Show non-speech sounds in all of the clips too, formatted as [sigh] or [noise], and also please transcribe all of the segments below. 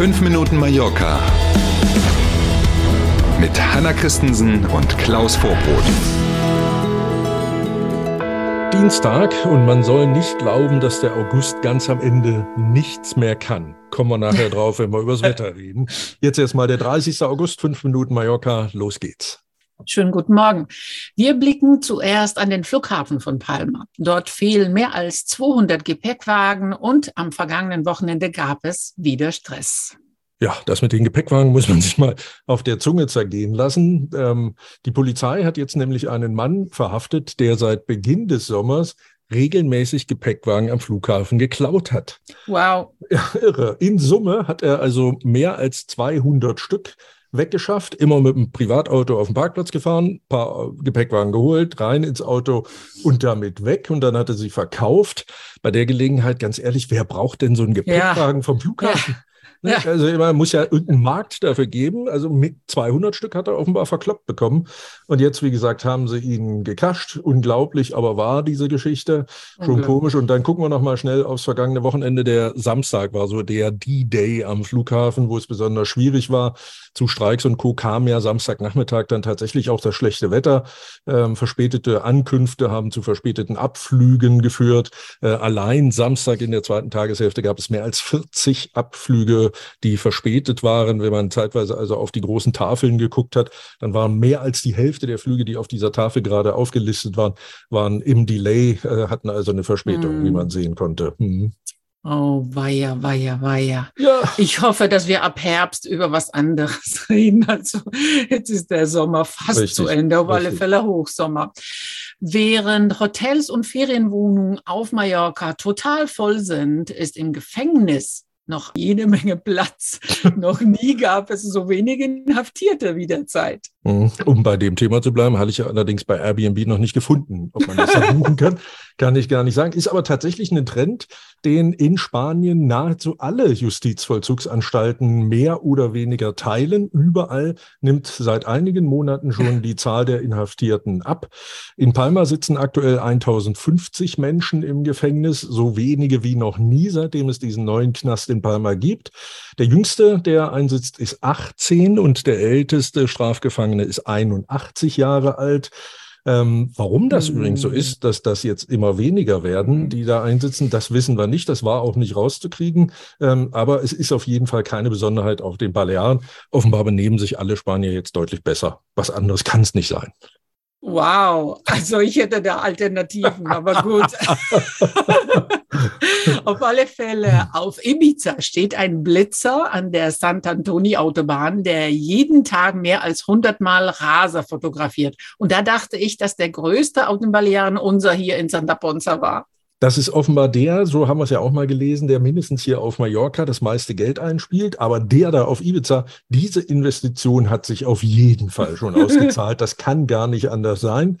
5 Minuten Mallorca mit Hanna Christensen und Klaus Vorbrot. Dienstag und man soll nicht glauben, dass der August ganz am Ende nichts mehr kann. Kommen wir nachher drauf, wenn wir übers [laughs] Wetter reden. Jetzt erstmal der 30. August, 5 Minuten Mallorca, los geht's. Schönen guten Morgen. Wir blicken zuerst an den Flughafen von Palma. Dort fehlen mehr als 200 Gepäckwagen und am vergangenen Wochenende gab es wieder Stress. Ja, das mit den Gepäckwagen muss man sich mal auf der Zunge zergehen lassen. Ähm, die Polizei hat jetzt nämlich einen Mann verhaftet, der seit Beginn des Sommers regelmäßig Gepäckwagen am Flughafen geklaut hat. Wow. Ja, [laughs] irre. In Summe hat er also mehr als 200 Stück weggeschafft, immer mit dem Privatauto auf den Parkplatz gefahren, paar Gepäckwagen geholt, rein ins Auto und damit weg. Und dann hat er sie verkauft. Bei der Gelegenheit, ganz ehrlich, wer braucht denn so einen Gepäckwagen ja. vom Flughafen? Ja. Ne? Ja. Also man muss ja irgendeinen Markt dafür geben. Also mit 200 Stück hat er offenbar verkloppt bekommen. Und jetzt, wie gesagt, haben sie ihn gekascht. Unglaublich, aber war diese Geschichte schon komisch. Und dann gucken wir noch mal schnell aufs vergangene Wochenende. Der Samstag war so der D-Day am Flughafen, wo es besonders schwierig war. Zu Streiks und Co. kam ja Samstagnachmittag dann tatsächlich auch das schlechte Wetter. Ähm, verspätete Ankünfte haben zu verspäteten Abflügen geführt. Äh, allein Samstag in der zweiten Tageshälfte gab es mehr als 40 Abflüge die verspätet waren. Wenn man zeitweise also auf die großen Tafeln geguckt hat, dann waren mehr als die Hälfte der Flüge, die auf dieser Tafel gerade aufgelistet waren, waren im Delay, äh, hatten also eine Verspätung, mm. wie man sehen konnte. Mhm. Oh, weia, weia, weia. Ja. Ich hoffe, dass wir ab Herbst über was anderes [laughs] reden. Also jetzt ist der Sommer fast richtig, zu Ende, auf richtig. alle Fälle Hochsommer. Während Hotels und Ferienwohnungen auf Mallorca total voll sind, ist im Gefängnis noch jede Menge Platz. [laughs] noch nie gab es so wenige Inhaftierte wie derzeit. Mhm. Um bei dem Thema zu bleiben, hatte ich allerdings bei Airbnb noch nicht gefunden, ob man das [laughs] verbuchen kann. Kann ich gar nicht sagen. Ist aber tatsächlich ein Trend, den in Spanien nahezu alle Justizvollzugsanstalten mehr oder weniger teilen. Überall nimmt seit einigen Monaten schon die Zahl der Inhaftierten ab. In Palma sitzen aktuell 1050 Menschen im Gefängnis, so wenige wie noch nie, seitdem es diesen neuen Knast in Palma gibt. Der jüngste, der einsitzt, ist 18 und der älteste Strafgefangene ist 81 Jahre alt. Ähm, warum das mhm. übrigens so ist, dass das jetzt immer weniger werden, die da einsitzen, das wissen wir nicht. Das war auch nicht rauszukriegen. Ähm, aber es ist auf jeden Fall keine Besonderheit auf den Balearen. Offenbar benehmen sich alle Spanier jetzt deutlich besser. Was anderes kann es nicht sein. Wow, also ich hätte da Alternativen, aber gut. [laughs] [laughs] auf alle Fälle, auf Ibiza steht ein Blitzer an der Sant'Antoni-Autobahn, der jeden Tag mehr als 100 Mal Raser fotografiert. Und da dachte ich, dass der größte auf den Balearen unser hier in Santa Ponza war. Das ist offenbar der, so haben wir es ja auch mal gelesen, der mindestens hier auf Mallorca das meiste Geld einspielt. Aber der da auf Ibiza, diese Investition hat sich auf jeden Fall schon [laughs] ausgezahlt. Das kann gar nicht anders sein.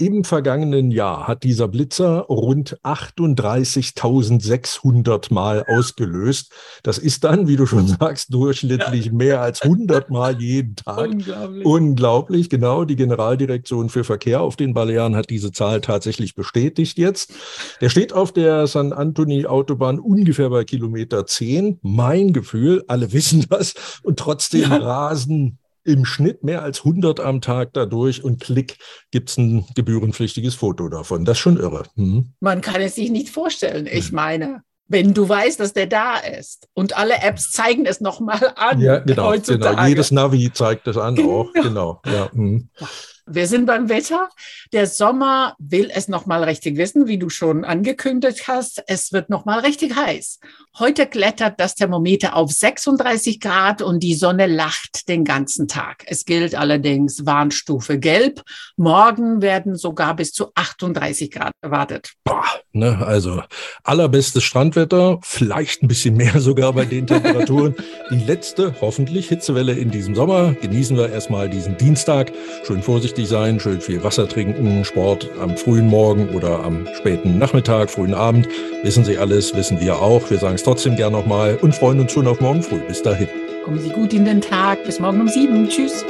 Im vergangenen Jahr hat dieser Blitzer rund 38.600 Mal ausgelöst. Das ist dann, wie du schon sagst, durchschnittlich ja. mehr als 100 Mal jeden Tag. Unglaublich. Unglaublich, genau. Die Generaldirektion für Verkehr auf den Balearen hat diese Zahl tatsächlich bestätigt jetzt. Der steht auf der San Antoni Autobahn ungefähr bei Kilometer 10. Mein Gefühl, alle wissen das und trotzdem ja. rasen im Schnitt mehr als 100 am Tag dadurch und klick gibt es ein gebührenpflichtiges Foto davon. Das ist schon irre. Hm. Man kann es sich nicht vorstellen. Ich meine, wenn du weißt, dass der da ist und alle Apps zeigen es nochmal an. Ja, genau, genau. Jedes Navi zeigt das an genau. auch. Genau. Ja, hm. Wir sind beim Wetter. Der Sommer will es noch mal richtig wissen, wie du schon angekündigt hast. Es wird noch mal richtig heiß. Heute klettert das Thermometer auf 36 Grad und die Sonne lacht den ganzen Tag. Es gilt allerdings Warnstufe Gelb. Morgen werden sogar bis zu 38 Grad erwartet. Boah, ne, also allerbestes Strandwetter, vielleicht ein bisschen mehr [laughs] sogar bei den Temperaturen. die letzte, hoffentlich Hitzewelle in diesem Sommer. Genießen wir erstmal diesen Dienstag. Schön vorsichtig vorsichtig sein, schön viel Wasser trinken, Sport am frühen Morgen oder am späten Nachmittag, frühen Abend. Wissen Sie alles, wissen wir auch. Wir sagen es trotzdem gern nochmal und freuen uns schon auf morgen früh. Bis dahin. Kommen Sie gut in den Tag. Bis morgen um sieben. Tschüss.